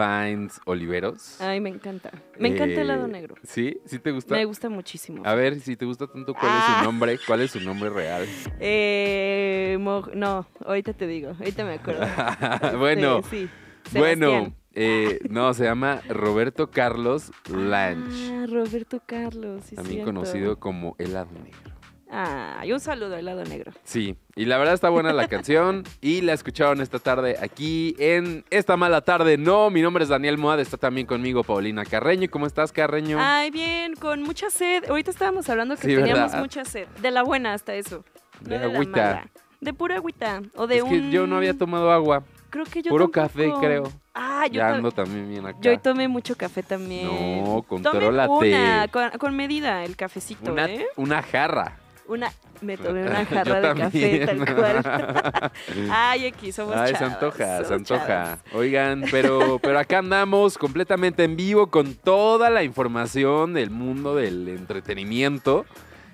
Finds Oliveros. Ay, me encanta. Me encanta el lado Eh, negro. ¿Sí? ¿Sí te gusta? Me gusta muchísimo. A ver, si te gusta tanto, ¿cuál es Ah. su nombre? ¿Cuál es su nombre real? Eh, no, ahorita te digo, ahorita me acuerdo. bueno, Sí, sí, bueno, eh, no, se llama Roberto Carlos Lange, Ah, Roberto Carlos, sí, también cierto. conocido como Helado Negro. Ah, y un saludo al lado negro. Sí, y la verdad está buena la canción y la escucharon esta tarde aquí en Esta Mala Tarde. No, mi nombre es Daniel Moad, está también conmigo Paulina Carreño. ¿Cómo estás, Carreño? Ay, bien, con mucha sed. Ahorita estábamos hablando que Sí, teníamos ¿verdad? mucha sed. De la buena hasta eso. De la agüita. mala. De pura agüita. O de es que yo no había tomado agua, Creo que yo puro tampoco. café, creo. Ah, yo, ya ando también bien acá. yo hoy tomé mucho café también. No, contrólate. una, con, con medida, el cafecito, una, ¿eh? una jarra. Una, me tomé una jarra de café, tal cual. Ay, aquí somos Ay, se antoja, se antoja. chavas. Oigan, pero, pero acá andamos completamente en vivo con toda la información del mundo del entretenimiento.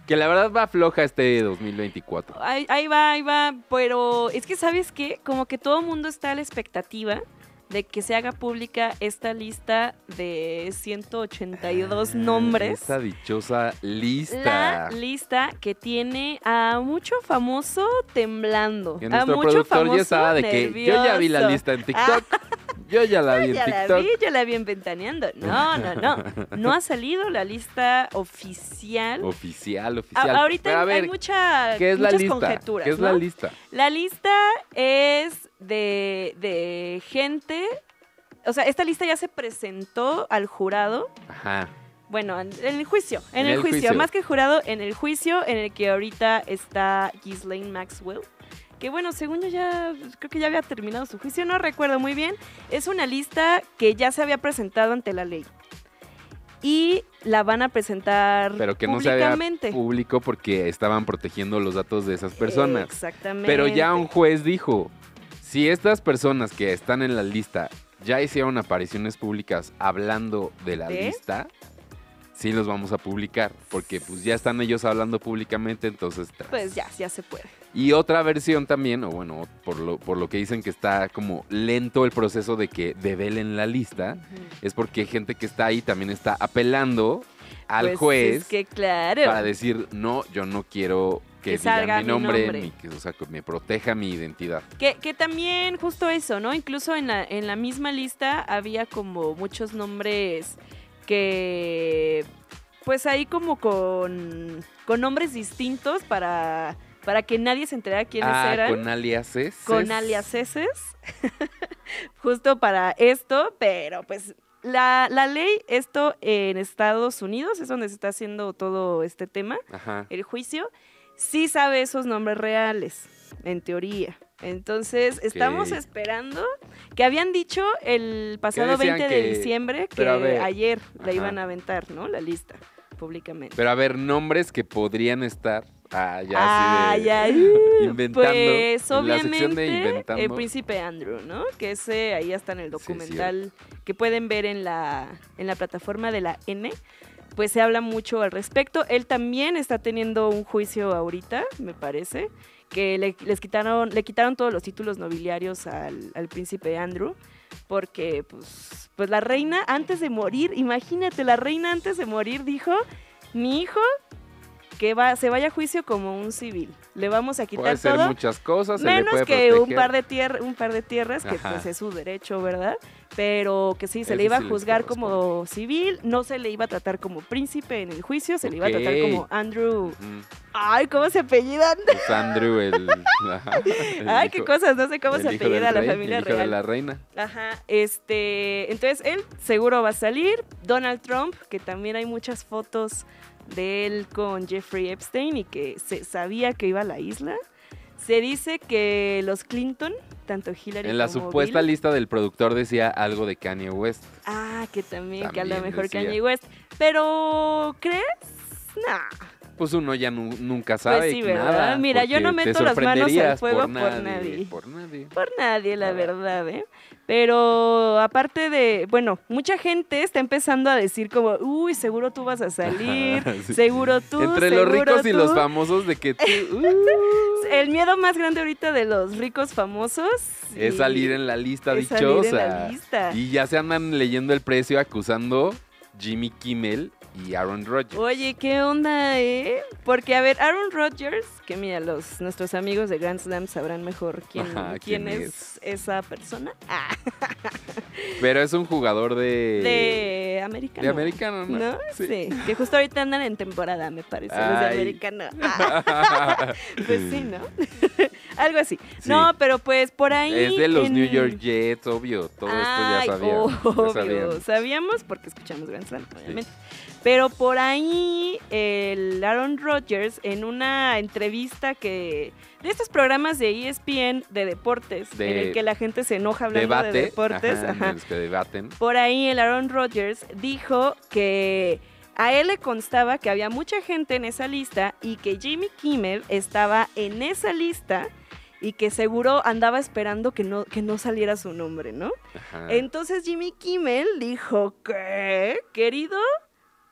Que la verdad va floja este 2024. Ahí, ahí va, ahí va, pero es que, ¿sabes qué? Como que todo el mundo está a la expectativa de que se haga pública esta lista de 182 nombres. Esa dichosa lista. La lista que tiene a mucho famoso temblando. Que a mucho productor famoso ya estaba de que yo ya vi la lista en TikTok. Yo ya la vi en Ya la vi, yo la vi en Ventaneando. No, no, no. No ha salido la lista oficial. Oficial, A- oficial. ahorita Pero a hay, ver, hay mucha, ¿qué es la muchas lista? conjeturas. ¿Qué es ¿no? la lista? La lista es de, de gente. O sea, esta lista ya se presentó al jurado. Ajá. Bueno, en, en el juicio. En, En el, el juicio. juicio. Más que jurado, en el juicio en el que ahorita está Ghislaine Maxwell. Que bueno, según yo ya, creo que ya había terminado su juicio, no recuerdo muy bien. Es una lista que ya se había presentado ante la ley. Y la van a presentar Pero que no se había públicamente. público porque estaban protegiendo los datos de esas personas. Exactamente. Pero ya un juez dijo, si estas personas que están en la lista ya hicieron apariciones públicas hablando de la ¿De? lista, sí los vamos a publicar, porque pues ya están ellos hablando públicamente, entonces... tras. Pues ya, ya se puede. Y otra versión también, o bueno, por lo, por lo que dicen que está como lento el proceso de que develen la lista, es porque gente que está ahí también está apelando al Pues juez Es que claro. para decir, no, yo no quiero que, Que digan salga mi mi nombre, que, o sea, que me proteja mi identidad. Que, que también justo eso, ¿no? Incluso en la, en la misma lista había como muchos nombres que, pues ahí como con, con nombres distintos para, para que nadie se enterara quiénes ah, eran. con aliases. con aliaseses, justo para esto, pero pues la, la ley, esto en Estados Unidos es donde se está haciendo todo este tema, Ajá. el juicio, sí sabe esos nombres reales, en teoría. Entonces, estamos esperando que habían dicho el pasado decían 20 de diciembre que ver, ayer la iban a aventar, ¿no? La lista públicamente. Pero a ver, nombres que podrían estar. Ah, ya ay, de. inventando. Pues la de obviamente inventando. el príncipe Andrew, ¿no? Que ese ahí está en el Sí, documental que pueden ver en la, en la plataforma de la N. Pues se habla mucho al respecto. Él también está teniendo un juicio ahorita, me parece, que le, les quitaron, le quitaron todos los títulos nobiliarios al, al príncipe Andrew. Porque, pues, pues la reina antes de morir, imagínate, la reina antes de morir dijo, mi hijo que va, se vaya a juicio como un civil. Le vamos a quitar Puede todo. muchas cosas. se le Menos puede que un par de tierra, un par de tierras, que Ajá. pues es su derecho, ¿verdad? Pero que sí, se le iba a sí juzgar como civil, no se le iba a tratar como príncipe en el juicio, se le iba a tratar como Andrew. Ay, ¿cómo se apellidan? Pues Andrew, el. el Ay, qué cosas, no sé cómo se apellida la rey, familia el hijo de real. la reina. Ajá, este, entonces él seguro va a salir. Donald Trump, que también hay muchas fotos de él con Jeffrey Epstein y que se sabía que iba a la isla. Se dice que los Clinton, tanto Hillary En la como supuesta Bill- lista del productor decía algo de Kanye West. Ah, que también, que a lo mejor decía. Kanye West. Pero, ¿crees Nah. Pues uno ya nu- nunca sabe Pues sí, ¿verdad? nada. Mira, yo no meto las manos al fuego por nadie, nadie. Por nadie. Por nadie, la verdad, ¿eh? Pero aparte de, bueno, mucha gente está empezando a decir como, uy, seguro tú vas a salir, Sí. seguro tú, Entre los ricos y los tú". famosos de que tú, uh, El miedo más grande ahorita de los ricos famosos es salir en la lista dichosa. en la lista. Y ya se andan leyendo el precio acusando Jimmy Kimmel y Aaron Rodgers. Oye, ¿qué onda, eh? Porque, a ver, Aaron Rodgers, que mira, los, nuestros amigos de Grand Slam sabrán mejor quién, Ajá, quién, quién es, esa persona. Ah, Pero es un jugador de... de americano. de americano, ¿no? ¿No? Sí. Sí. que justo ahorita andan en temporada, me parece, los de americano. Ah, pues sí, ¿no? Algo así. Sí. No, pero pues por ahí. Es de los en- New York Jets, obvio. Todo esto ya Ay, sabía. obvio, ya sabíamos. sabíamos porque escuchamos Grand Slam, obviamente. Pero por ahí el Aaron Rodgers en una entrevista que de estos programas de ESPN de deportes en De- el que la gente se enoja hablando Debate. de deportes, ajá, ajá, en los que debaten. por ahí el Aaron Rodgers dijo que a él le constaba que había mucha gente en esa lista y que Jimmy Kimmel estaba en esa lista y que seguro andaba esperando que no, que no saliera su nombre, ¿no? Ajá. Entonces Jimmy Kimmel dijo que, querido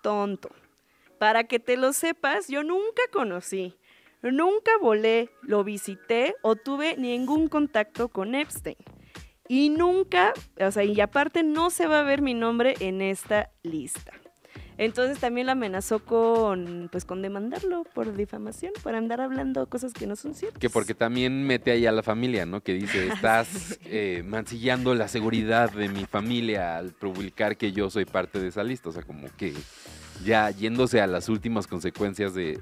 tonto, para que te lo sepas, yo nunca conocí, nunca volé, lo visité o tuve ningún contacto con Epstein. Y nunca, o sea, y aparte no se va a ver mi nombre en esta lista. Entonces también lo amenazó con, pues, con demandarlo por difamación, por andar hablando cosas que no son ciertas. Que porque también mete ahí a la familia, ¿no? Que dice, estás eh, mancillando la seguridad de mi familia al publicar que yo soy parte de esa lista. O sea, como que ya yéndose a las últimas consecuencias de,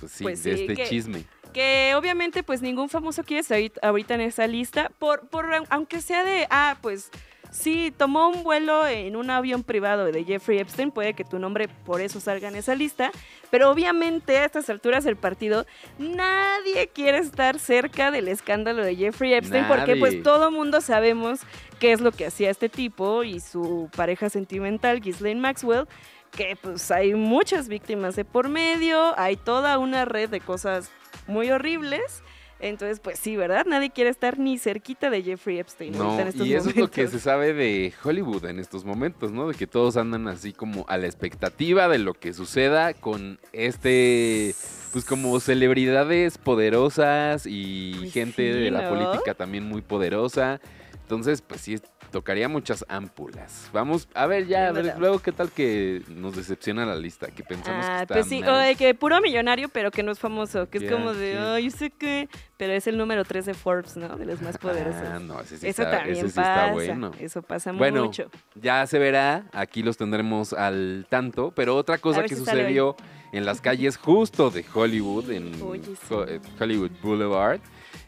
pues sí, Pues de sí, este que- chisme. Que obviamente pues ningún famoso quiere salir ahorita en esa lista, por, por aunque sea de, ah, pues sí, tomó un vuelo en un avión privado de Jeffrey Epstein, puede que tu nombre por eso salga en esa lista, pero obviamente a estas alturas del partido nadie quiere estar cerca del escándalo de Jeffrey Epstein porque pues todo mundo sabemos qué es lo que hacía este tipo y su pareja sentimental, Ghislaine Maxwell, que pues hay muchas víctimas de por medio, hay toda una red de cosas muy horribles. Entonces, pues sí, ¿verdad? Nadie quiere estar ni cerquita de Jeffrey Epstein. No, ahorita en estos y eso es lo que se sabe de Hollywood en estos momentos, ¿no? De que todos andan así como a la expectativa de lo que suceda con este, pues como celebridades poderosas y Pues gente sí, de la ¿no? política también muy poderosa. Entonces, pues sí, tocaría muchas ámpulas. Vamos a ver ya, a ver, luego qué tal que nos decepciona la lista, que pensamos Ah, que está pues sí, mal. o de que puro millonario, pero que no es famoso, que es como de, sí. ay, yo sé qué, pero es el número 3 de Forbes, ¿no? De los más poderosos. Ah, no, ese sí, eso está, también ese sí pasa, está bueno. eso pasa Bueno, mucho. Ya se verá, aquí los tendremos al tanto, pero otra cosa que si sucedió en las calles justo de Hollywood, en Oye, sí. Eh, Hollywood Boulevard,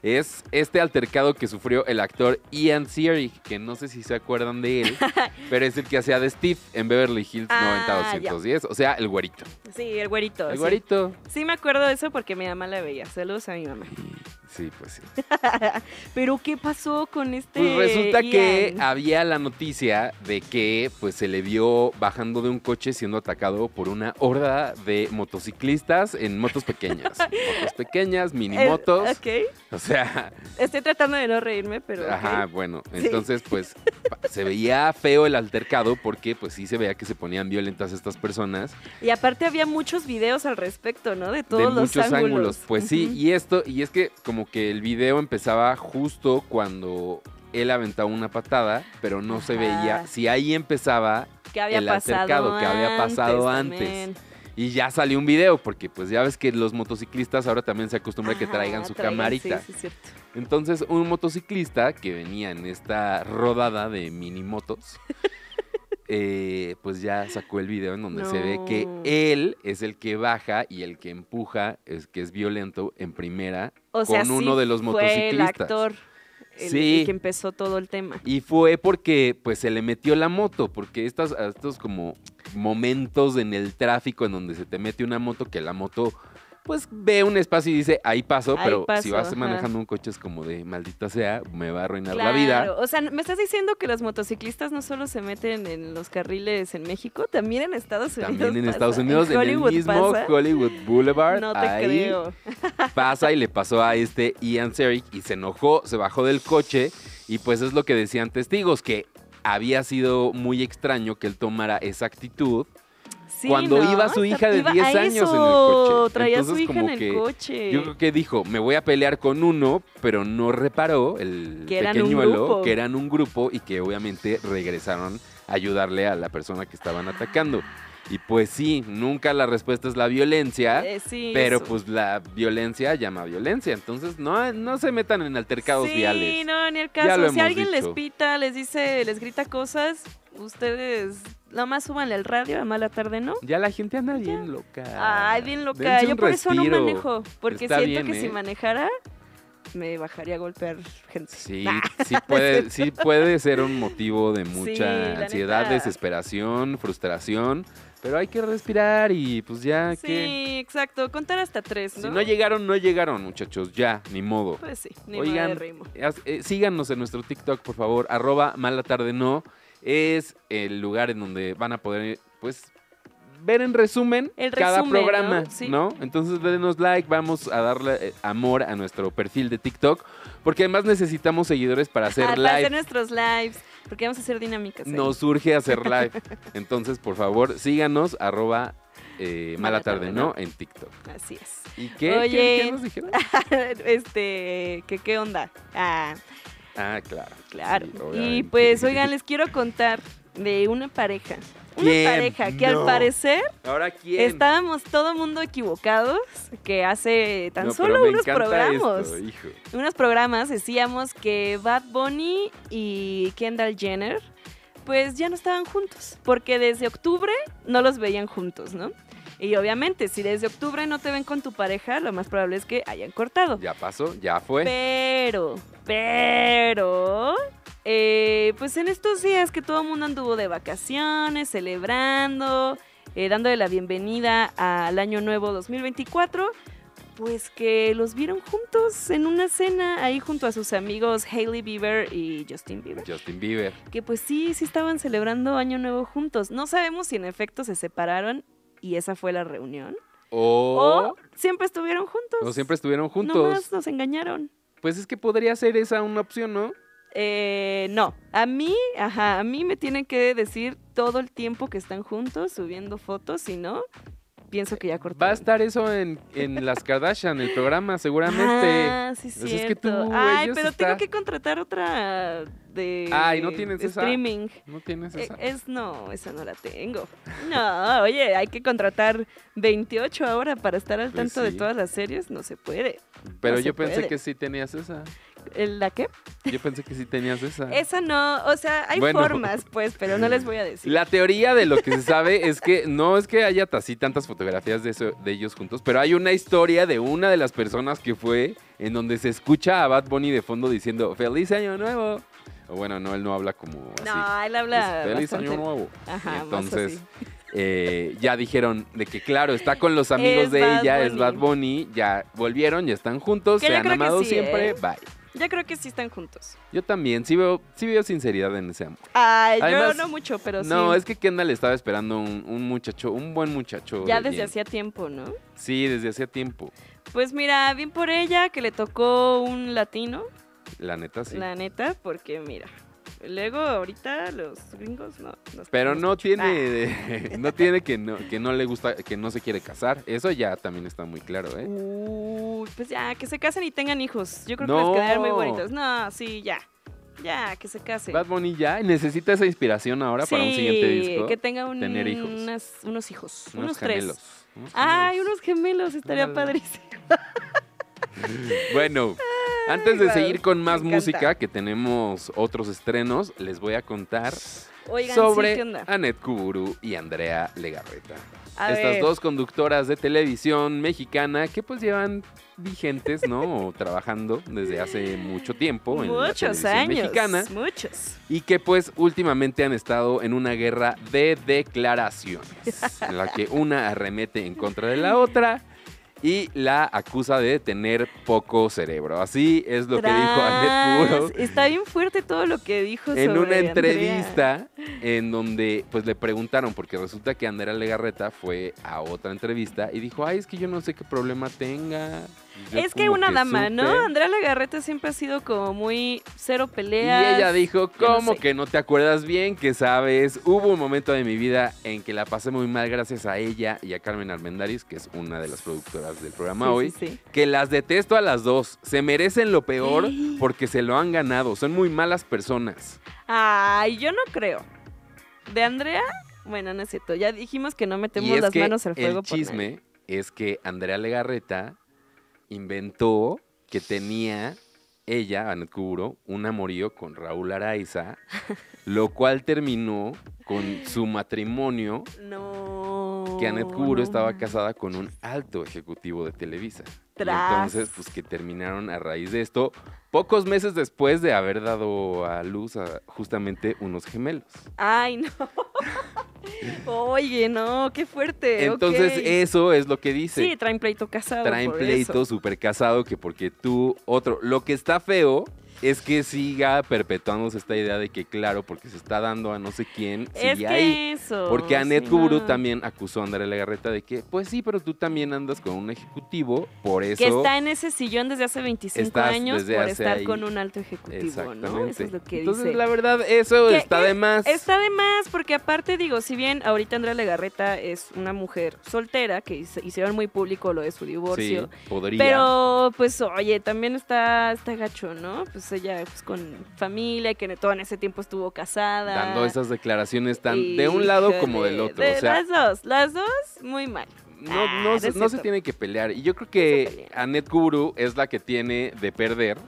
es este altercado que sufrió el actor Ian Seary, que no sé si se acuerdan de él, pero es el que hacía de Steve en Beverly Hills Ah, 90210, o sea, el güerito. Sí, el güerito. El sí. güerito. Sí, me acuerdo de eso porque mi mamá la veía. Saludos a mi mamá. Sí, pues sí. Pero, ¿qué pasó con este? Pues resulta que había la noticia de que pues se le vio bajando de un coche siendo atacado por una horda de motociclistas en motos pequeñas. motos pequeñas, mini Eh, motos. ok. O sea, Estoy tratando de no reírme, pero. ajá, bueno, Sí. entonces pues se veía feo el altercado porque pues sí se veía que se ponían violentas estas personas Y aparte había muchos videos al respecto, ¿no? De todos de los muchos ángulos. ángulos. Pues sí, y esto, y es que como que el video empezaba justo cuando él aventaba una patada, pero no se Ajá. veía si ahí empezaba había el altercado que había pasado antes. también. y ya salió un video, porque pues ya ves que los motociclistas ahora también se acostumbra a que Ajá, traigan su traigan, camarita. Sí, sí. Entonces, un motociclista que venía en esta rodada de mini motos, eh, pues ya sacó el video en donde se ve que él es el que baja y el que empuja, es que es violento en primera O sea, con sí uno de los fue el motociclistas. actor el, Sí. el que empezó todo el tema. Y fue porque pues se le metió la moto, porque estas, estos como momentos en el tráfico en donde se te mete una moto, que la moto pues ve un espacio y dice, ahí paso, Ahí pero si vas ajá. manejando un coche es como de, maldita sea, me va a arruinar la vida. O sea, me estás diciendo que los motociclistas no solo se meten en los carriles en México, también en Estados Unidos. También en pasa. Estados Unidos, en, el mismo pasa. Hollywood Boulevard, No te ahí creo. pasa y le pasó a este Ian Serick y se enojó, se bajó del coche y pues es lo que decían testigos, que había sido muy extraño que él tomara esa actitud Sí, cuando ¿no? iba su hija de Iba 10 a años en el coche. Traía a su Entonces, hija en como el que coche. Yo creo que dijo, me voy a pelear con uno, pero no reparó el Que pequeñuelo que eran un grupo y que obviamente regresaron a ayudarle a la persona que estaban atacando. Y pues sí, nunca la respuesta es la violencia, Eh, sí, pero eso. pues la violencia llama violencia. Entonces no, no se metan en altercados sí, viales. no, ni el caso. Si alguien les pita, les dice, les grita cosas, ustedes nomás súbanle al radio a mala tarde, ¿no? Ya la gente anda bien loca. Ay, bien loca. Yo por eso no manejo. Porque Está siento bien, que si ¿eh? manejara, me bajaría a golpear gente. Sí, Nah. sí puede, sí puede ser un motivo de Sí, mucha ansiedad, neta. desesperación, frustración, pero hay que respirar y pues ya Sí, que exacto. Contar hasta tres, ¿no? si no llegaron, no llegaron, muchachos, ya, ni modo. Pues sí, ni Oigan, modo de ritmo. eh, síganos en nuestro TikTok, por favor, arroba mala tarde no. Es el lugar en donde van a poder, pues, ver en resumen El cada resumen, programa, ¿no? Sí. ¿no? Entonces denos like, vamos a darle eh, amor a nuestro perfil de TikTok, porque además necesitamos seguidores para hacer Ah, Para hacer nuestros lives. Porque vamos a hacer dinámicas. ahí. Nos surge hacer live. Entonces, por favor, síganos, arroba eh, mala tarde, ¿no? En TikTok. Así es. ¿Y qué? ¿Qué- Oye. ¿Qué nos dijeron? este, ¿qué, ¿qué onda? Ah, Ah, claro. claro. sí, y pues, oigan, les quiero contar de una pareja. Una ¿Quién? pareja que al parecer ¿Ahora quién? estábamos todo mundo equivocados, que hace tan No, solo unos programas. esto, unos programas decíamos que Bad Bunny y Kendall Jenner pues ya no estaban juntos, porque desde octubre no los veían juntos, ¿no? Y obviamente, si desde octubre no te ven con tu pareja, lo más probable es que hayan cortado. Ya pasó, ya fue. Pero, pero, eh, pues en estos días que todo el mundo anduvo de vacaciones, celebrando, eh, dándole la bienvenida al año nuevo 2024, pues que los vieron juntos en una cena ahí junto a sus amigos Hailey Bieber y Justin Bieber. Justin Bieber. Que pues sí, sí estaban celebrando año nuevo juntos. No sabemos si en efecto se separaron y esa fue la reunión. O, O siempre estuvieron juntos. o siempre estuvieron juntos. Nomás nos engañaron. Pues es que podría ser esa una opción, ¿no? Eh, no, a mí, ajá, a mí me tienen que decir todo el tiempo que están juntos subiendo fotos, si no, pienso que ya cortaron. Va a estar eso en, en las Kardashian, el programa, seguramente. Ah, sí, Pues es que tú. Ay, pero está- tengo que contratar otra de Ay, ¿no tienes esa? streaming. ¿No tienes Eh, esa? Es, no, esa no la tengo. No, oye, hay que contratar 28 ahora para estar al Pues tanto de sí. todas las series. No se puede. Pero no yo pensé puede. que sí tenías esa. ¿El- ¿La qué? Yo pensé que sí tenías esa. Esa no, o sea, hay Bueno. formas, pues, pero no les voy a decir. La teoría de lo que se sabe es que no es que haya así tantas fotografías de, eso- de ellos juntos, pero hay una historia de una de las personas que fue en donde se escucha a Bad Bunny de fondo diciendo ¡Feliz Año Nuevo! O bueno, no, él no habla como así. No, él habla. Es, Feliz bastante- Año Nuevo. Ajá, Y entonces eh, ya dijeron de que claro, está con los amigos Es de Bad ella, es. Bad Bunny, ya volvieron, ya están juntos, Que se han amado sí, siempre, ¿eh? bye. Yo creo que sí están juntos. Yo también, sí veo, sí veo sinceridad en ese amor. Ay, Además, yo no mucho, pero sí. No, es que Kendall estaba esperando un, un muchacho, un buen muchacho. Ya de desde bien. hacía tiempo, ¿no? Sí, desde hacía tiempo. Pues mira, bien por ella que le tocó un latino, La neta, sí. la neta, porque mira. Luego, ahorita los gringos no. Pero no tiene, no tiene que no, que no le gusta, que no se quiere casar. Eso ya también está muy claro, Ah. ¿eh? Uy, pues ya, que se casen y tengan hijos. Yo creo No. que les quedarían muy bonitos. No, sí, ya. Ya, que se casen. Bad Bunny ya necesita esa inspiración ahora para un siguiente disco. que tenga un- tener hijos. unas- unos hijos. Unos, unos tres. gemelos. unos Ay, gemelos. unos gemelos, estaría padrísimo. Bueno, antes de guau, seguir con más música, que tenemos otros estrenos, les voy a contar Oigan, sobre sí. Anet Kuburu y Andrea Legarreta. A Estas ver. dos conductoras de televisión mexicana que pues llevan vigentes, ¿no? Trabajando desde hace mucho tiempo en la Muchos televisión años. mexicana Muchos. y que pues últimamente han estado en una guerra de declaraciones en la que una arremete en contra de la otra y la acusa de tener poco cerebro. Así es lo que dijo Annette Puro. Está bien fuerte todo lo que dijo En sobre una Andrea. entrevista en donde pues le preguntaron, porque resulta que Andrea Legarreta fue a otra entrevista y dijo, ay, es que yo no sé qué problema tenga. Yo Es que una dama, ¿no? supe". Andrea Legarreta siempre ha sido como muy cero Y peleas. ella dijo, no ¿cómo sé". que no te acuerdas bien? Que sabes, hubo un momento de mi vida en que la pasé muy mal gracias a ella y a Carmen Armendáriz, que es una de las productoras del programa Sí, hoy, sí, sí. que las detesto a las dos. Se merecen lo peor porque se lo han ganado. Son muy malas personas. Ay, yo no creo. ¿De Andrea? Bueno, no es cierto. Ya dijimos que no metemos y las manos al fuego el por chisme es que Andrea Legarreta inventó que tenía ella, Anet Kuburo, un amorío con Raúl Araiza, lo cual terminó con su matrimonio No. que Anet Kuburo no estaba casada con un alto ejecutivo de Televisa. Y entonces, pues que terminaron a raíz de esto, pocos meses después de haber dado a luz a justamente unos gemelos. Ay, no. Oye, no, qué fuerte. Entonces, eso es lo que dice. Sí, traen pleito casado. traen por pleito súper casado que porque tú otro. Lo que está feo es que siga perpetuándose esta idea de que, claro, porque se está dando a no sé quién, Es sigue que ahí. eso. Porque Anet sí, Kuburu también acusó a Andrea Legarreta de que, pues sí, pero tú también andas con un ejecutivo, por eso. Que está en ese sillón desde hace 25 Estás años por estar ahí. con un alto ejecutivo, ¿no? Eso es lo que Entonces, dice. la verdad, eso Que está de más. Está de más, porque aparte digo, si bien ahorita Andrea Legarreta es una mujer soltera, que hicieron muy público lo de su divorcio, Sí, podría. pero pues oye, también está, está gacho, ¿no? Pues ella pues con familia, que todo en ese tiempo estuvo casada. Dando esas declaraciones tan de un lado como del otro. de o sea, las dos, las dos muy mal. no, Ah, no, no se, no tiene que pelear. Y yo creo que pelean. Annette Kuburu es la que tiene de perder.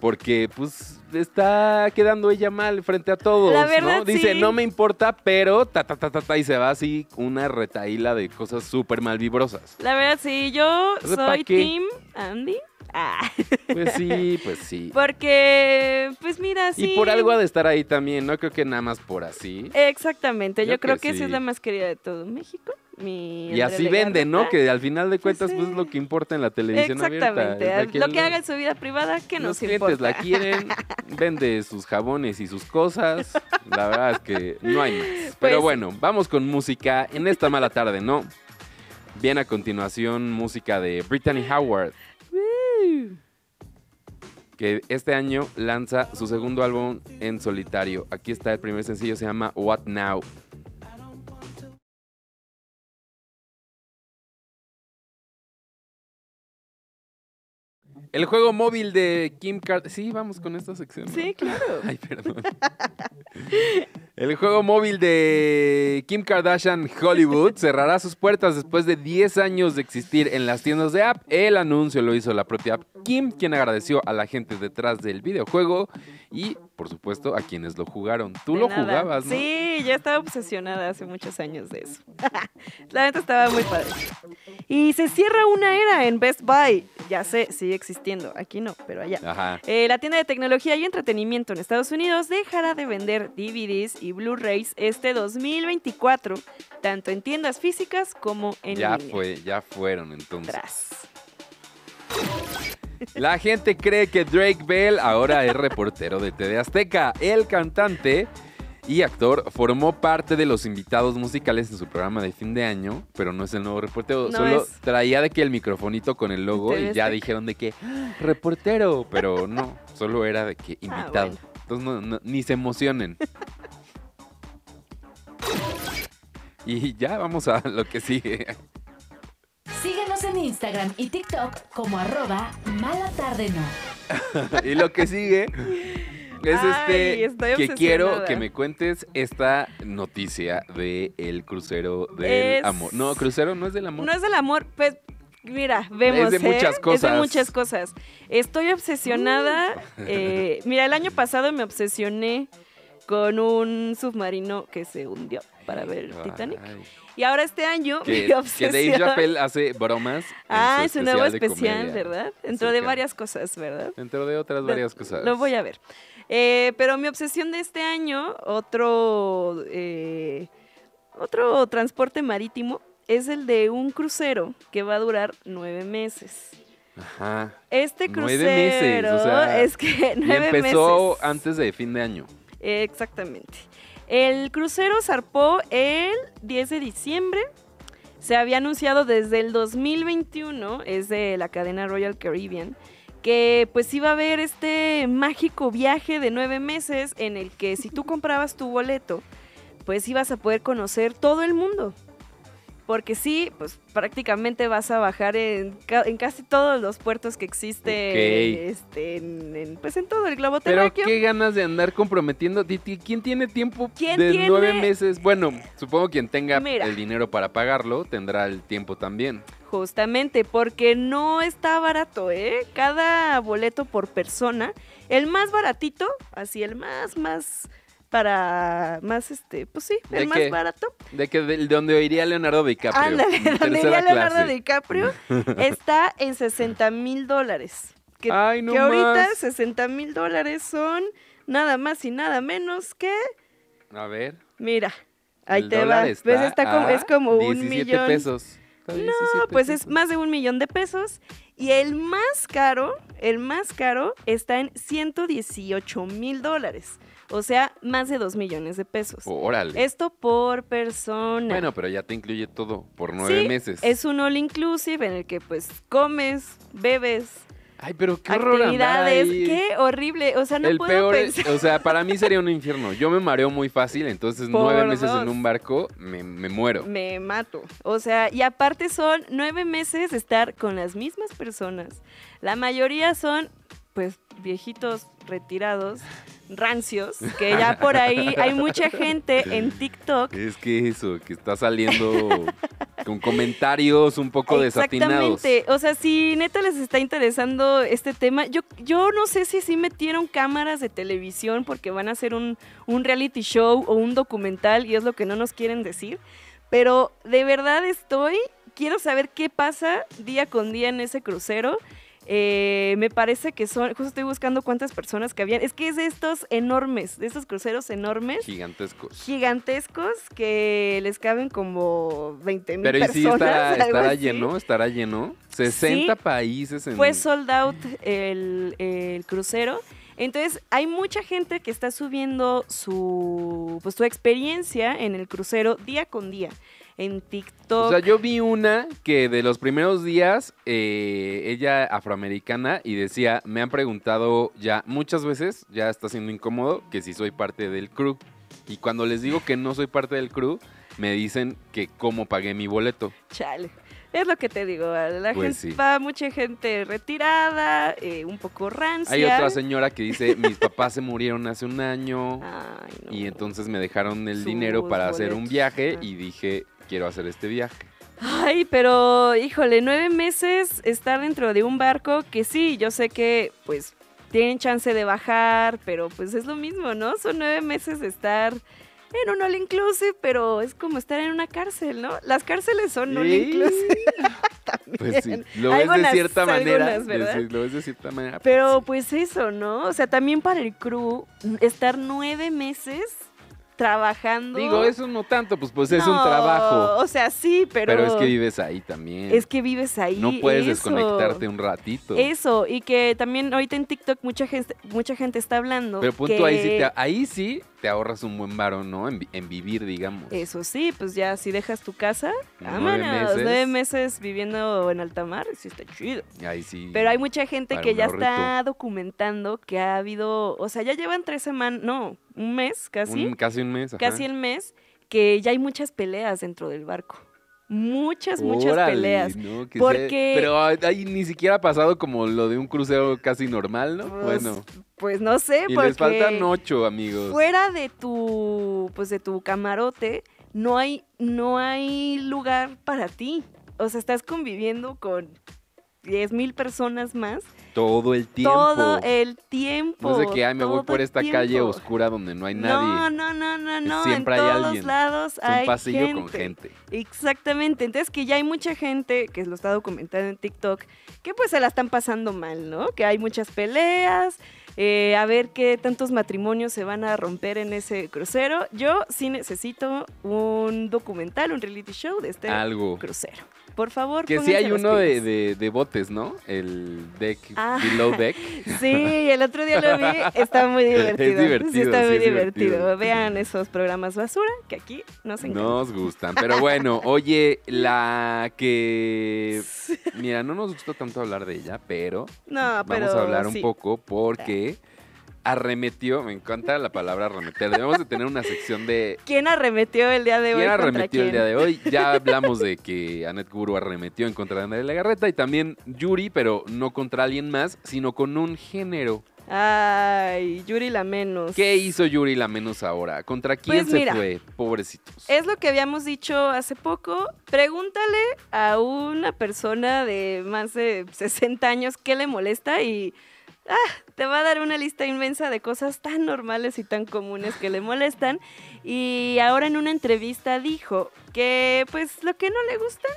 Porque, pues, está quedando ella mal frente a todos, La verdad, ¿no? Dice, sí. no me importa, pero ta, ta, ta, ta, ta, y se va así una retaíla de cosas súper malvibrosas. La verdad, sí, yo O sea, ¿pa' soy? Team Andy. Ah, Pues sí, pues sí. porque, pues mira, sí. Y por algo ha de estar ahí también, no creo que nada más por así. Exactamente, yo, Yo creo que que esa es la más querida de todo México. Mi Y así vende, ¿no? Que al final de cuentas, pues sí. es lo que importa en la televisión abierta. Exactamente, es la lo que haga en su vida privada, que los nos clientes importa. la quieren, vende sus jabones y sus cosas. La verdad es que no hay más. Pero Pues- bueno, vamos con música en esta mala tarde, ¿no? Bien a continuación, música de Brittany Howard, que este año lanza su segundo álbum en solitario. Aquí está el primer sencillo, se llama What Now. El juego móvil de Kim Kardashian. Sí, vamos con esta sección. ¿no? Sí, claro. Ay, perdón. El juego móvil de Kim Kardashian Hollywood cerrará sus puertas después de 10 años de existir en las tiendas de app. El anuncio lo hizo la propia app Kim, quien agradeció a la gente detrás del videojuego y, por supuesto, a quienes lo jugaron. Tú De lo nada. jugabas, ¿no? Sí, yo estaba obsesionada hace muchos años de eso. La neta estaba muy padre. Y se cierra una era en Best Buy. Ya sé, sigue existiendo. Aquí no, pero allá. Ajá. Eh, la tienda de tecnología y entretenimiento en Estados Unidos dejará de vender DVDs y Blu-rays este 2024, tanto en tiendas físicas como en Ya línea. fue, ya fueron entonces. Tras. La gente cree que Drake Bell ahora es reportero de TV Azteca. El cantante y actor formó parte de los invitados musicales en su programa de fin de año, pero no es el nuevo reportero. No Solo es. traía de que el microfonito con el logo TV y ya Azteca. dijeron de que "Ah, reportero, pero no, solo era de que invitado. Ah, bueno. Entonces no- no- ni se emocionen. Y ya vamos a lo que sigue. Síguenos en Instagram y TikTok como arroba malatardeno. y lo que sigue es Ay, este que quiero que me cuentes esta noticia de el crucero del Es- amor. No, crucero no es del amor. No es del amor, pues mira, vemos. Es de ¿eh? muchas Es de cosas. muchas cosas. Estoy obsesionada. eh, mira, el año pasado me obsesioné con un submarino que se hundió para ver el Titanic. Y ahora este año que, mi que Dave obsesión. Chappelle hace bromas. Ah, es un nuevo especial, comedia. ¿verdad? Dentro de varias cosas, ¿verdad? Dentro de otras varias cosas. Lo voy a ver. Eh, pero mi obsesión de este año, otro, eh, otro transporte marítimo, es el de un crucero que va a durar nueve meses. Ajá. Este Nueve crucero meses, o sea, es que nueve empezó meses. antes de fin de año. Exactamente. El crucero zarpó el 10 de diciembre. Se había anunciado desde el 2021, es de la cadena Royal Caribbean, que pues iba a haber este mágico viaje de nueve meses en el que si tú comprabas tu boleto, pues ibas a poder conocer todo el mundo. Porque sí, pues prácticamente vas a bajar en, ca- en casi todos los puertos que existe Ok. este, en, en, pues en todo el globo Pero terráqueo. qué ganas de andar comprometiendo. ¿Quién tiene tiempo ¿Quién de tiene? nueve meses? Bueno, supongo quien tenga Mira. el dinero para pagarlo tendrá el tiempo también. Justamente, porque no está barato, ¿eh? Cada boleto por persona, el más baratito, así el más, más, para, más, este, pues sí, ¿De el más barato. De que de, de donde iría Leonardo DiCaprio. Ándale, donde iría Leonardo clase. DiCaprio, está en 60 mil dólares. Que, Ay, no que ahorita más. 60 mil dólares son nada más y nada menos que, A ver. mira, ahí el te va. ¿Ves? está como, es como un 17 millón. pesos. No, 17 pues es más de un millón de pesos. Y el más caro, el más caro está en 118 mil dólares. O sea, más de 2 millones de pesos. Órale. Esto por persona. Bueno, pero ya te incluye todo por nueve Sí, meses. Es un all inclusive en el que pues comes, bebes, Ay, pero qué horror actividades. Qué horrible. O sea, no el puedo peor es, pensar. o sea, para mí sería un infierno. Yo me mareo muy fácil, entonces Por nueve meses dos. en un barco me, me muero. Me mato. O sea, y aparte son nueve meses estar con las mismas personas. La mayoría son, pues, viejitos retirados, rancios, que ya por ahí hay mucha gente en TikTok. Es que eso, que está saliendo con comentarios un poco desatinados. Exactamente. O sea, si neta les está interesando este tema, yo, yo no sé si sí metieron cámaras de televisión porque van a hacer un, un reality show o un documental y es lo que no nos quieren decir. Pero de verdad estoy, quiero saber qué pasa día con día en ese crucero. Eh, me parece que son, justo estoy buscando cuántas personas que habían. Es que es de estos enormes, de estos cruceros enormes Gigantescos. gigantescos que les caben como 20 mil Pero y personas. sí estará, algo estará así. lleno, estará lleno. 60 Sí. países en Fue sold out el, el crucero. Entonces, hay mucha gente que está subiendo su, pues, su experiencia en el crucero día con día. En TikTok. O sea, yo vi una que de los primeros días, eh, ella afroamericana, y decía, me han preguntado ya muchas veces, ya está siendo incómodo, que si soy parte del crew. Y cuando les digo que no soy parte del crew, me dicen que cómo pagué mi boleto. Chale. Es lo que te digo, la Pues gente sí. va mucha gente retirada, eh, un poco rancia. Hay otra señora que dice, mis papás se murieron hace un año Ay, no. y entonces me dejaron el Sus dinero para hacer un viaje y dije, quiero hacer este viaje. Ay, pero híjole, nueve meses estar dentro de un barco que sí, yo sé que pues tienen chance de bajar, pero pues es lo mismo, ¿no? Son nueve meses de estar en un all inclusive, pero es como estar en una cárcel, ¿no? Las cárceles son all Sí. inclusive. Pues sí, lo ves de cierta manera. de- lo ves de cierta manera. Pero pues eso, ¿no? O sea, también para el crew, estar nueve meses trabajando. Digo, eso no tanto, pues, pues es un trabajo. O sea, sí, pero. Pero, es que vives ahí también. es que vives ahí. no puedes eso. desconectarte un ratito. Eso, y que también ahorita en TikTok mucha gente, mucha gente está hablando. Pero punto que, ahí sí, te, ahí sí te ahorras un buen varo, ¿no? En, vi- en vivir, digamos. Eso sí, pues ya si dejas tu casa, Nueve meses. nueve meses viviendo en alta mar, sí está chido. Ahí sí. Pero hay mucha gente que ya ahorrito. está documentando que ha habido, o sea, ya llevan tres semanas, no, un mes casi, un- casi un mes. ajá. casi el mes, que ya hay muchas peleas dentro del barco. Muchas, muchas Órale, peleas. ¿no? Que porque- sea- Pero ahí ni siquiera ha pasado como lo de un crucero casi normal, ¿no? Pues, bueno. Pues no sé, Y porque les faltan ocho, amigos. fuera de tu, pues de tu camarote, no hay, no hay lugar para ti. O sea, estás conviviendo con 10 mil personas más Todo el tiempo. todo el tiempo. No sé qué, ay, me voy por esta calle oscura donde no hay No, nadie. no, no, no, no. Siempre en hay todos alguien. lados es un hay pasillo gente. con gente. Exactamente. Entonces que ya hay mucha gente que lo está documentando en TikTok que pues se la están pasando mal, ¿no? Que hay muchas peleas, eh, a ver qué tantos matrimonios se van a romper en ese crucero. Yo sí necesito un documental, un reality show de este Algo. crucero. Por favor, Que sí hay uno de, de- de botes, ¿no? El deck, Ah. below deck. Sí, el otro día lo vi, está muy divertido. Sí, divertido, está sí muy es divertido. divertido. Vean esos programas basura que aquí nos encantan. Nos gustan. Pero bueno, oye, la que... Mira, no nos gustó tanto hablar de ella, pero No, pero vamos a hablar un poco porque arremetió, me encanta la palabra arremeter. Debemos de tener una sección de ¿Quién arremetió el día de hoy? quién arremetió el día de hoy. Ya hablamos de que Anet Guru arremetió en contra de Andrea Legarreta y también Yuri, pero no contra alguien más, sino con un género. Ay, Yuri la menos. ¿Qué hizo Yuri la menos ahora? ¿Contra quién Pues se fue? Pobrecitos. Es lo que habíamos dicho hace poco. Pregúntale a una persona de más de 60 años qué le molesta y ah, te va a dar una lista inmensa de cosas tan normales y tan comunes que le molestan. Y ahora en una entrevista dijo que pues lo que no le gustan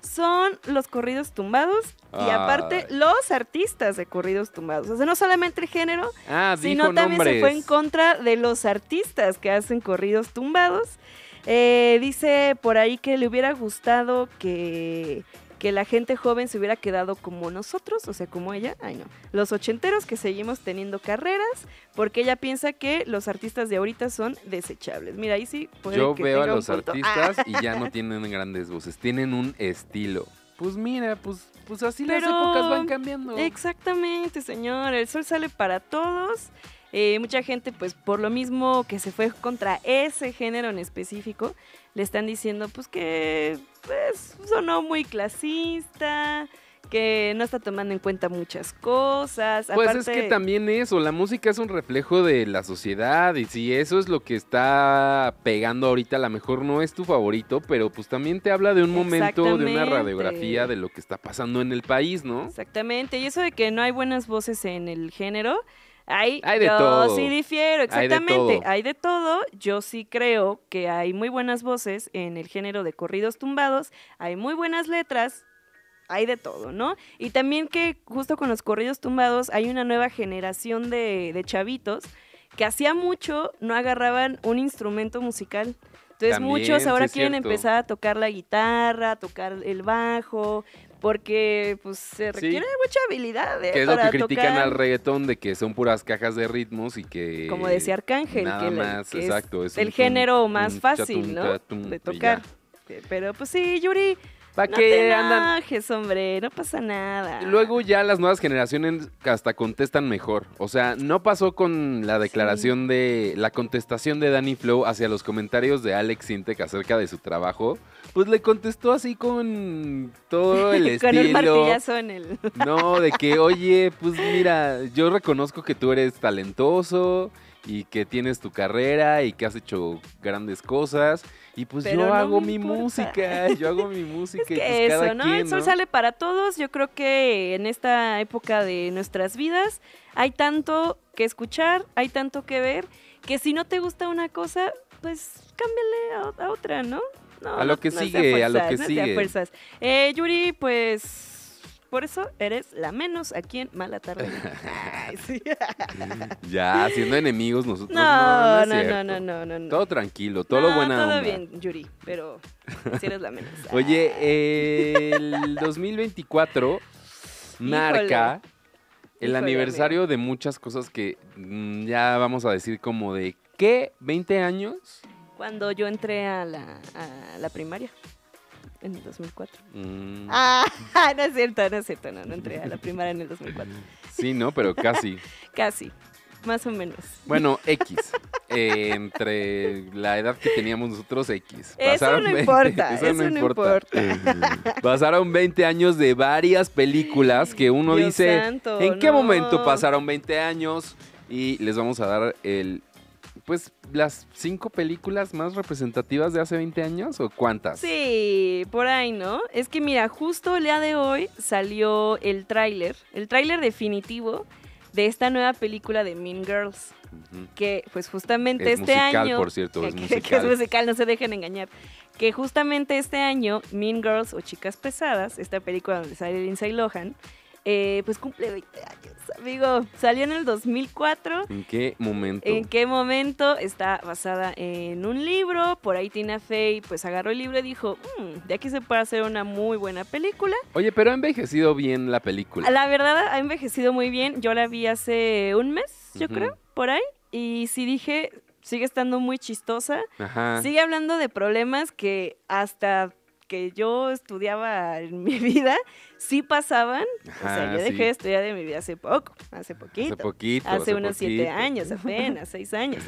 son los corridos tumbados y aparte Ay. los artistas de corridos tumbados. O sea, no solamente el género, Ah, sino también se fue en contra de los artistas que hacen corridos tumbados. Eh, dice por ahí que le hubiera gustado que, que la gente joven se hubiera quedado como nosotros, o sea, como ella, ay no, los ochenteros que seguimos teniendo carreras, porque ella piensa que los artistas de ahorita son desechables. Mira, ahí sí puede Yo que veo a los punto. artistas Ah, y ya no tienen grandes voces, tienen un estilo. Pues mira, pues, pues así las épocas van cambiando. Exactamente, señor. El sol sale para todos. Eh, mucha gente, pues por lo mismo que se fue contra ese género en específico, le están diciendo pues que pues, sonó muy clasista, que no está tomando en cuenta muchas cosas. Pues es que también eso, la música es un reflejo de la sociedad y si eso es lo que está pegando ahorita, a lo mejor no es tu favorito, pero pues también te habla de un momento, de una radiografía de lo que está pasando en el país, ¿no? Exactamente, y eso de que no hay buenas voces en el género, hay, Hay de yo todo. sí difiero, Hay de exactamente, todo. hay de todo, yo sí creo que hay muy buenas voces en el género de corridos tumbados, hay muy buenas letras, hay de todo, ¿no? Y también que justo con los corridos tumbados hay una nueva generación de, de chavitos que hacía mucho no agarraban un instrumento musical. Entonces También, muchos ahora quieren cierto. empezar a tocar la guitarra, a tocar el bajo, porque pues se requiere mucha habilidad ¿eh? Que es lo que critican tocar, al reggaetón de que son puras cajas de ritmos y que... como decía Arcángel, nada que, más, que exacto, es el un género más fácil, chatum, ¿no? De tocar. Eh, Pero pues sí, Yuri, ¿Para no qué te andan? enojes, hombre, no pasa nada. Y Luego ya las nuevas generaciones hasta contestan mejor. O sea, no pasó con la declaración de la contestación de Danny Flow hacia los comentarios de Alex Sintek acerca de su trabajo. Pues le contestó así con todo el Con un estilo. martillazo en el... No, de que, oye, pues mira, yo reconozco que tú eres talentoso y que tienes tu carrera y que has hecho grandes cosas. Y pues Pero yo no hago mi importa. música, yo hago mi música Es y que pues cada eso, ¿no? quien, el sol ¿no? sale para todos. Yo creo que en esta época de nuestras vidas hay tanto que escuchar, hay tanto que ver, que si no te gusta una cosa, pues cámbiale a, a otra, ¿no? No, A lo que no sigue, a lo que sigue. fuerzas. Eh, Yuri, pues por eso eres la menos aquí en Mala Tarde. Ay, sí. Ya, siendo enemigos nosotros. No, No, no, no, no, no, no, no. Todo tranquilo, todo No, buena todo onda. bien, Yuri, pero si eres la menos. Oye, el 2024 marca el Híjole, aniversario de muchas cosas que mm, ya vamos a decir como de ¿qué? ¿20 años? Cuando yo entré a la, a la primaria, en el 2004. Mm, Ah, no es cierto, no es cierto, no, no entré a la primaria en el 2004. sí, ¿no? Pero casi. Casi, más o menos. Bueno, X. Eh, entre la edad que teníamos nosotros, X. Eso no 20 importa, eso no Pasaron 20 años de varias películas que uno Dios dice, santo, ¿en qué no. momento pasaron 20 años? Y les vamos a dar el, pues, las cinco películas más representativas de hace 20 años o cuántas? Sí, por ahí, ¿no? Es que mira, justo el día de hoy salió el tráiler, el tráiler definitivo de esta nueva película de Mean Girls, que pues justamente Es este musical, año... por cierto, que, es musical. que es musical, no se dejen engañar. Que justamente este año Mean Girls o Chicas Pesadas, esta película donde sale Lindsay Lohan, eh, pues cumple 20 años, amigo. Salió en el 2004. ¿En qué momento? ¿En qué momento está basada en un libro? Por ahí Tina Fey pues agarró el libro y dijo, "Mm, de aquí se puede hacer una muy buena película. Oye, pero ha envejecido bien la película. La verdad ha envejecido muy bien. Yo la vi hace un mes, yo creo, por ahí. Y sí dije, sigue estando muy chistosa. Ajá. Sigue hablando de problemas que hasta que yo estudiaba en mi vida, sí pasaban. o sea, yo dejé sí. de estudiar de mi vida hace poco, hace poquito. Hace poquito. Hace unos siete años, apenas, seis años.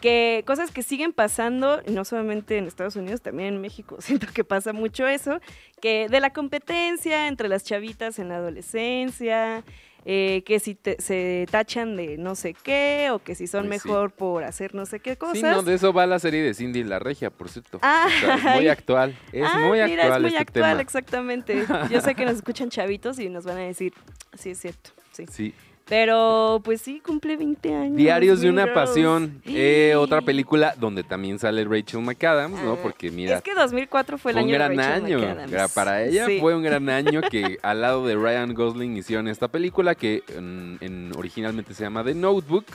Que cosas que siguen pasando, no solamente en Estados Unidos, también en México, siento que pasa mucho eso, que de la competencia entre las chavitas en la adolescencia, eh, que si te- se tachan de no sé qué, o que si son sí. mejor por hacer no sé qué cosas. Sí, no, de eso va la serie de Cindy la Regia, por cierto. Ah, O sea, es muy actual. Es Ah, muy mira, actual es muy este actual, tema. exactamente. Yo sé que nos escuchan chavitos y nos van a decir, sí, es cierto, sí. Sí. Pero, pues sí, cumple 20 años. Diarios de una pasión. Eh, otra película donde también sale Rachel McAdams, ¿no? Ah, Porque mira, Es que 2004 fue el año de gran Rachel año. McAdams. Para ella Sí. fue un gran año que al lado de Ryan Gosling hicieron esta película que en- en- originalmente se llama The Notebook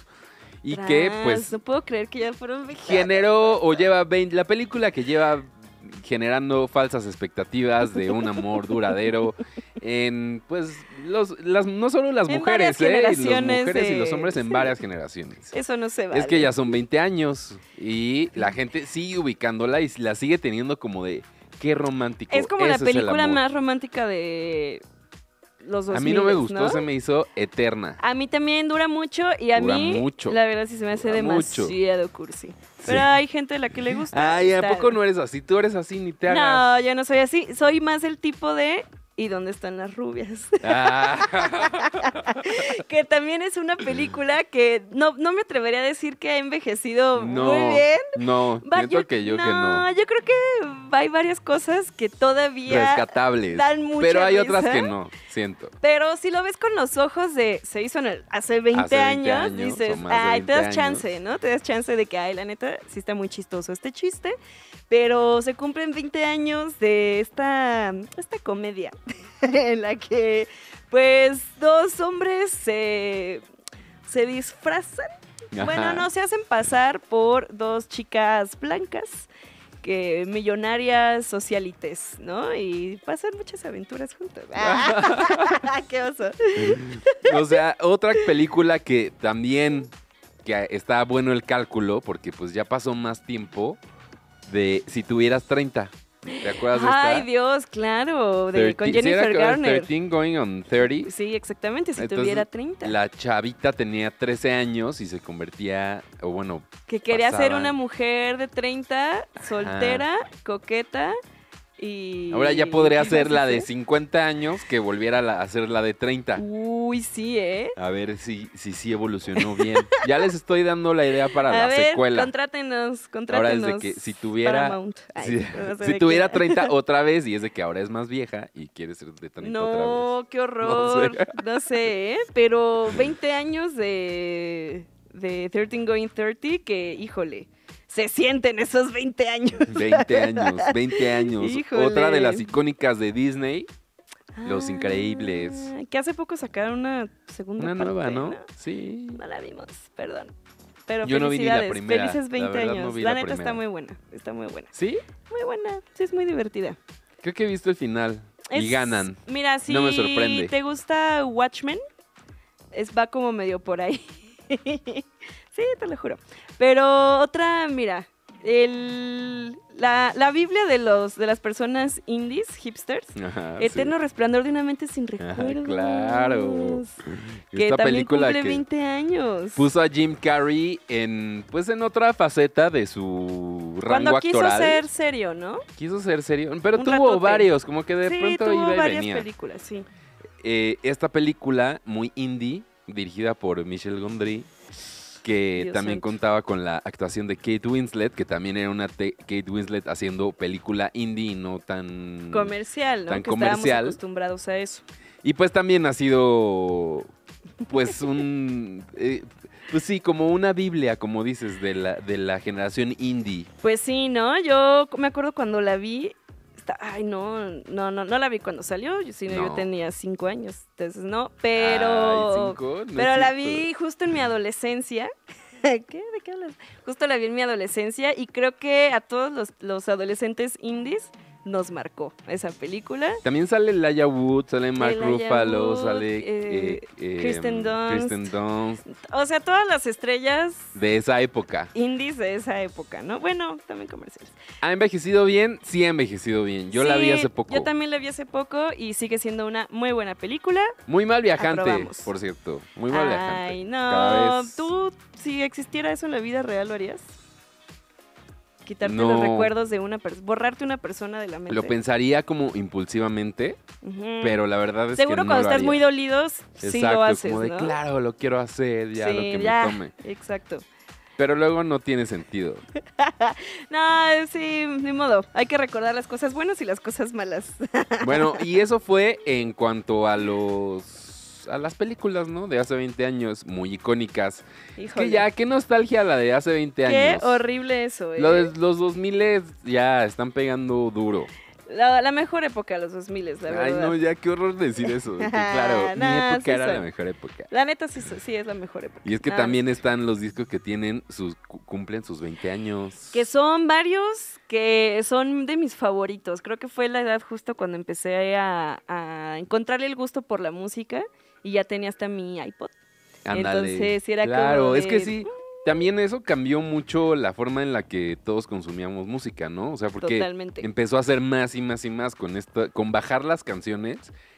y que pues No puedo creer que ya fueron 20 generó o lleva 20, la película que lleva generando falsas expectativas de un amor duradero en pues los las no solo las En mujeres, ¿eh? Las mujeres y los hombres en sí. varias generaciones. Eso no se vale. Es que ya son 20 años y la gente sigue ubicándola y la sigue teniendo como de qué romántico. Es como la ese película más romántica de los 2000, A mí no me gustó, se me hizo eterna. A mí también dura mucho y a Dura mí, mucho. la verdad, sí se me hace Dura mucho. demasiado cursi. Pero Sí. hay gente a la que le gusta. Ay, ¿a poco no eres así? Tú eres así, ni te hagas. No, yo no soy así. Soy más el tipo de. ¿Y dónde están las rubias? Ah. que también es una película que no, no me atrevería a decir que ha envejecido no, muy bien. no, Va- siento que yo que no. yo creo que hay varias cosas que todavía Rescatables. dan mucha pero hay otras que no, siento. Pero si lo ves con los ojos de se hizo en el- hace 20, Hace 20 años, años, dices, ay, te 20 das años". chance, ¿no? Te das chance de que, ay, la neta, sí está muy chistoso este chiste. Pero se cumplen 20 años de esta, esta comedia en la que, pues, dos hombres se, se disfrazan. Bueno, no, se hacen pasar por dos chicas blancas que millonarias socialites, ¿no? Y pasan muchas aventuras juntos. ¡Qué oso! O sea, otra película que también que está bueno el cálculo, porque pues ya pasó más tiempo de si tuvieras 30. ¿Te acuerdas de esta? Ay, Dios, claro, de, con 13 sí, era Jennifer como Garner. 13 going on 30. Sí, exactamente, si Entonces, tuviera 30. La chavita tenía 13 años y se convertía, o bueno, que quería ser pasaban. una mujer de 30, soltera, coqueta y... ahora ya podría ¿qué ser más la de dice? 50 años que volviera a, ser la de 30. Uy, sí, ¿eh? A ver si si sí evolucionó bien. ya les estoy dando la idea para A la ver, secuela. contrátenos, Ahora contrátenos. es de que si tuviera. Ay, si, no sé si tuviera qué. 30 otra vez y es de que ahora es más vieja y quiere ser de 30 otra vez. No, qué horror. No sé, ¿eh? Pero 20 años de, de 13 Going 30 que, híjole, se sienten esos 20 años. 20 años, 20 años. Híjole. Otra de las icónicas de Disney, Los Increíbles. Ah, Que hace poco sacaron una segunda Una parte, nueva, ¿no? Sí. No la vimos, perdón. Pero Yo no vi ni la felicidades, primera, felices la 20 verdad no años. vi la la neta está muy buena, está muy buena. ¿Sí? Muy buena, sí es muy divertida. Creo que he visto el final. y ganan. Mira, si No me sorprende. te gusta Watchmen, es, va como medio por ahí. sí, te lo juro. Pero otra, mira, el, la, la Biblia de, los, de las personas indies, hipsters, Ajá, Eterno Resplandor de una mente sin Ajá, recuerdos. claro. Que sí. Esta también película cumple que 20 años. puso a Jim Carrey en pues en otra faceta de su rango Cuando quiso actoral. ser serio, ¿no? Quiso ser serio, pero Un tuvo ratote. varios, como que de sí, pronto tuvo iba y varias venía. películas, sí. Eh, esta película muy indie, dirigida por Michel Gondry, que Dios también santo. contaba con la actuación de Kate Winslet, que también era una te- Kate Winslet haciendo película indie y no tan... Comercial, ¿no? tan que estábamos comercial. acostumbrados a eso. Y pues también ha sido, pues un... eh, pues sí, como una biblia, como dices, de la, de la generación indie. Pues sí, ¿no? Yo me acuerdo cuando la vi, está. Ay, no, no, no, no la vi cuando salió. Yo sí, no. yo tenía cinco años. Entonces, no. Pero. Ay, cinco, no es pero la vi justo en mi adolescencia. ¿Qué? ¿De qué hablas? Justo la vi en mi adolescencia y creo que a todos los, los adolescentes indies nos marcó esa película. También sale Laia Wood, sale Mark Elijah Ruffalo, Wood, sale eh, eh, eh, Kristen Dunst. Kristen Dunst, O sea, todas las estrellas de esa época. indies de esa época, ¿no? Bueno, también comerciales. ¿Ha envejecido bien? Sí, ha envejecido bien. Yo la vi hace poco. Yo también la vi hace poco y sigue siendo una muy buena película. Muy mal viajante, Aprobamos. por cierto. Muy mal viajante. Ay, no. ¿Tú, si existiera eso en la vida real, lo harías? Quitarte No. los recuerdos de una persona, borrarte una persona de la mente. Lo pensaría como impulsivamente, pero la verdad es Seguro que no cuando lo estás haría. muy dolidos, sí lo haces, como de ¿no? claro, lo quiero hacer, ya lo que ya, me tome. Exacto. Pero luego no tiene sentido. No, sí, ni modo. Hay que recordar las cosas buenas y las cosas malas. Bueno, y eso fue en cuanto a los a las películas, ¿no? De hace 20 años, muy icónicas. Híjole. que ya, qué nostalgia la de hace 20 Qué años. horrible eso, ¿eh? Lo de los 2000 ya están pegando duro. la, la mejor época, los 2000, la verdad. Ay, no, ya qué horror decir eso. que claro, mi Nah, época sí era la mejor época. La neta sí, sí es la mejor época. Y es que más. también están los discos que tienen sus cu- cumplen sus 20 años. Que son varios que son de mis favoritos. Creo que fue la edad justo cuando empecé a, a encontrarle el gusto por la música y ya tenía hasta mi iPod. Ándale. Entonces, era claro, como es que de, sí. También eso cambió mucho la forma en la que todos consumíamos música, ¿no? O sea, porque Totalmente. empezó a hacer más y más y más con esto, con bajar las canciones.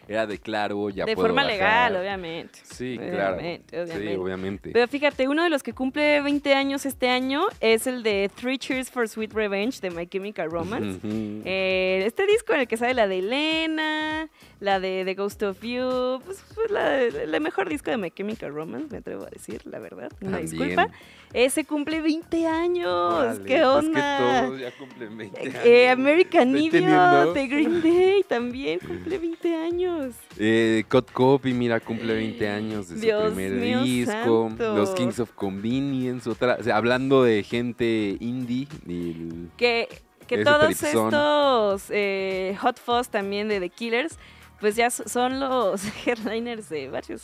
Era de claro, ya de puedo forma bajar. legal, obviamente. Sí, claro. Obviamente, Sí, obviamente. Pero fíjate, uno de los que cumple 20 años este año es el de Three Cheers for Sweet Revenge de My Chemical Romance. Eh, este disco en el que sale la de Elena, la de The Ghost of You, pues fue la, la mejor disco de My Chemical Romance, me atrevo a decir, la verdad. Una También. disculpa. Ese cumple 20 años. ¿Qué pues onda? que todos ya cumplen 20 años. Eh, American Estoy Idiot de Green Day también cumple 20 años. Eh, Cod Copy, mira, cumple 20 años de su Dios primer mío disco. santo. Los Kings of Convenience, otra, o sea, hablando de gente indie. el- Que, todos estos eh, Hot Fuzz también de The Killers, pues ya so- son los headliners de varios,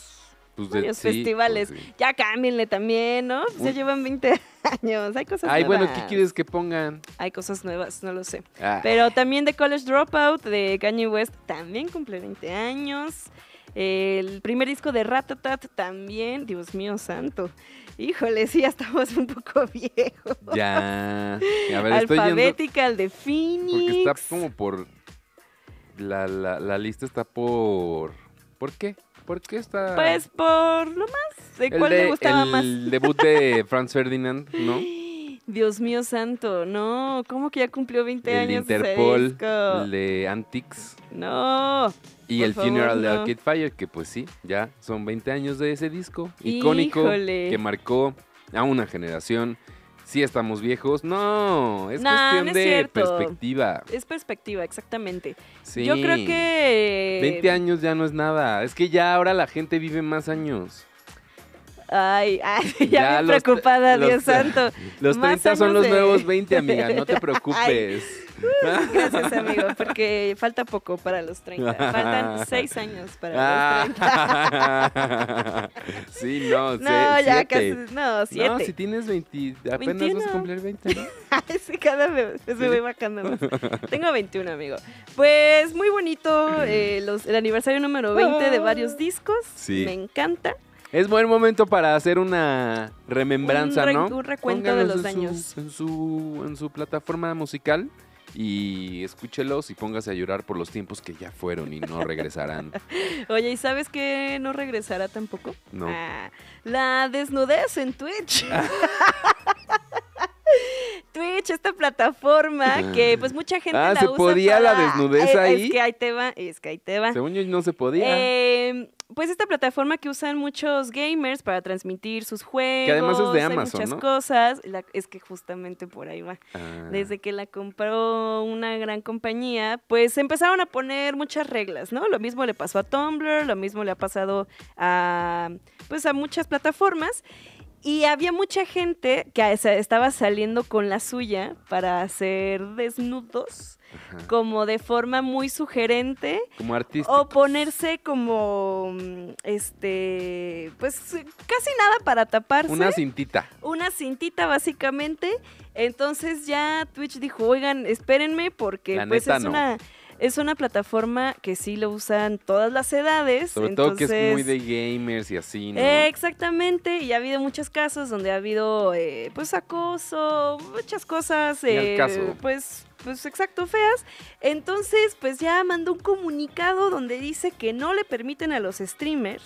pues, de- varios sí, festivales. pues, sí. Ya cámbienle también, ¿no? Pues ya llevan 20 años. Hay cosas Ay, bueno, nuevas. ¿qué quieres que pongan? Hay cosas nuevas, no lo sé. Ah, Pero también The College Dropout de Kanye West también cumple 20 años. El primer disco de Ratatat también, Dios mío santo. Híjole, sí, ya estamos un poco viejos. ya. A ver, yendo. Alphabetical de Phoenix. Porque está como por. La, la, la lista está por. ¿Por qué? ¿Por qué está.? Pues por lo más. ¿De el cuál de- me gustaba el más? debut de Franz Ferdinand, ¿no? Dios mío santo, no. ¿Cómo que ya cumplió 20 El años Interpol, disco? el de Antics. No. Y el favor, Funeral de. Arcade Fire, que pues sí, ya son 20 años de ese disco icónico que marcó a una generación. Sí estamos viejos. No, es No, cuestión no es de cierto. perspectiva. Es perspectiva, exactamente. Sí. Yo creo que... 20 años ya no es nada. Es que ya ahora la gente vive más años. Ay, ay, ya, Ya bien los- preocupada, los- Dios santo. Los Más 30 son los nuevos 20, amiga. No te preocupes. Gracias, amigo, porque falta poco para los 30. Faltan 6 años para los 30. Ah. sí, no, No, sé, ya siete. casi. No, 7. No, si tienes 20, apenas vas 21. a cumplir 20, ¿no? Sí, cada vez me voy bajando más. Tengo 21, amigo. Pues muy bonito eh, los- el aniversario número 20 de varios discos. Sí. Me encanta. Es buen momento para hacer una remembranza, Un re- ¿no? un recuento de Póngalos los en su- años. en, su, en su plataforma musical y escúchelos y póngase a llorar por los tiempos que ya fueron y no regresarán. Oye, ¿y sabes que no regresará tampoco? No. Ah, la desnudez en Twitch. Twitch, esta plataforma que pues mucha gente Ah, la ¿se usa podía la desnudez Eh, ahí? Es que ahí te va, es que ahí te va. Según yo no se podía. Eh, pues esta plataforma que usan muchos gamers para transmitir sus juegos. además es de Amazon, muchas ¿no? cosas. La- es que justamente por ahí va. Ah. Desde que la compró una gran compañía, pues empezaron a poner muchas reglas, ¿no? Lo mismo le pasó a Tumblr, lo mismo le ha pasado a, pues a muchas plataformas. Y había mucha gente que estaba saliendo con la suya para hacer desnudos, Ajá. como de forma muy sugerente. Como artista. O ponerse como, este, pues casi nada para taparse. Una cintita. una cintita básicamente. Entonces ya Twitch dijo, oigan, espérenme porque La pues neta, es no. una es una plataforma que sí lo usan todas las edades. Sobre todo que es muy de gamers y así, ¿no? Eh, exactamente, y ha habido muchos casos donde ha habido eh, pues acoso, muchas cosas, eh, caso. pues, pues exacto, feas. Entonces, pues ya mandó un comunicado donde dice que no le permiten a los streamers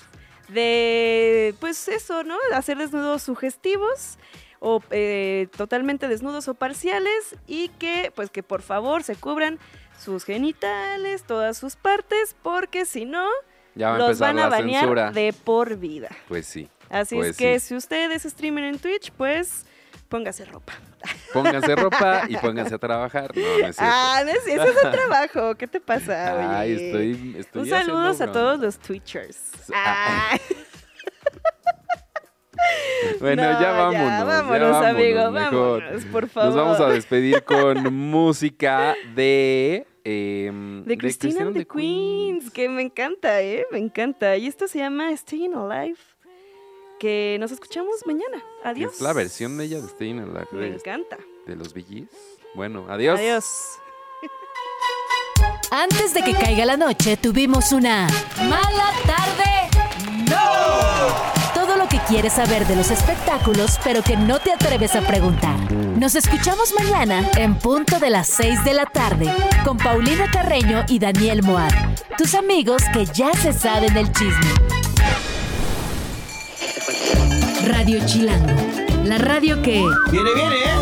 de, pues eso, ¿no? Hacer desnudos sugestivos o eh, totalmente desnudos o parciales y que, pues que por favor se cubran sus genitales, todas sus partes, porque si no, ya va los van a banear censura. de por vida. Pues sí. Así Pues es que sí. si usted es streamer en Twitch, pues póngase ropa. Pónganse ropa y pónganse a trabajar. No, no es cierto. Ah, no es, ese es un trabajo. ¿Qué te pasa? Ay, oye? estoy, estoy Un haciendo a todos los Twitchers. Ah, Ay, Bueno, no, ya vámonos. ya vámonos, amigo, mejor. vámonos, por favor. Nos vamos a despedir con música de. em, De Christina and the Queens, que me encanta, ¿eh? Me encanta. Y esto se llama Staying Alive, que nos escuchamos mañana. Adiós. Es la versión de ella de Staying Alive Me de, encanta. de los VGs. Bueno, adiós. Adiós. Antes de que caiga la noche, tuvimos una mala tarde. ¡No! Todo lo que quieres saber de los espectáculos, pero que no te atreves a preguntar. Nos escuchamos mañana en punto de las 6 de la tarde con Paulina Carreño y Daniel Moab, tus amigos que ya se saben el chisme. Radio Chilango, la radio que... Viene, viene, ¿eh?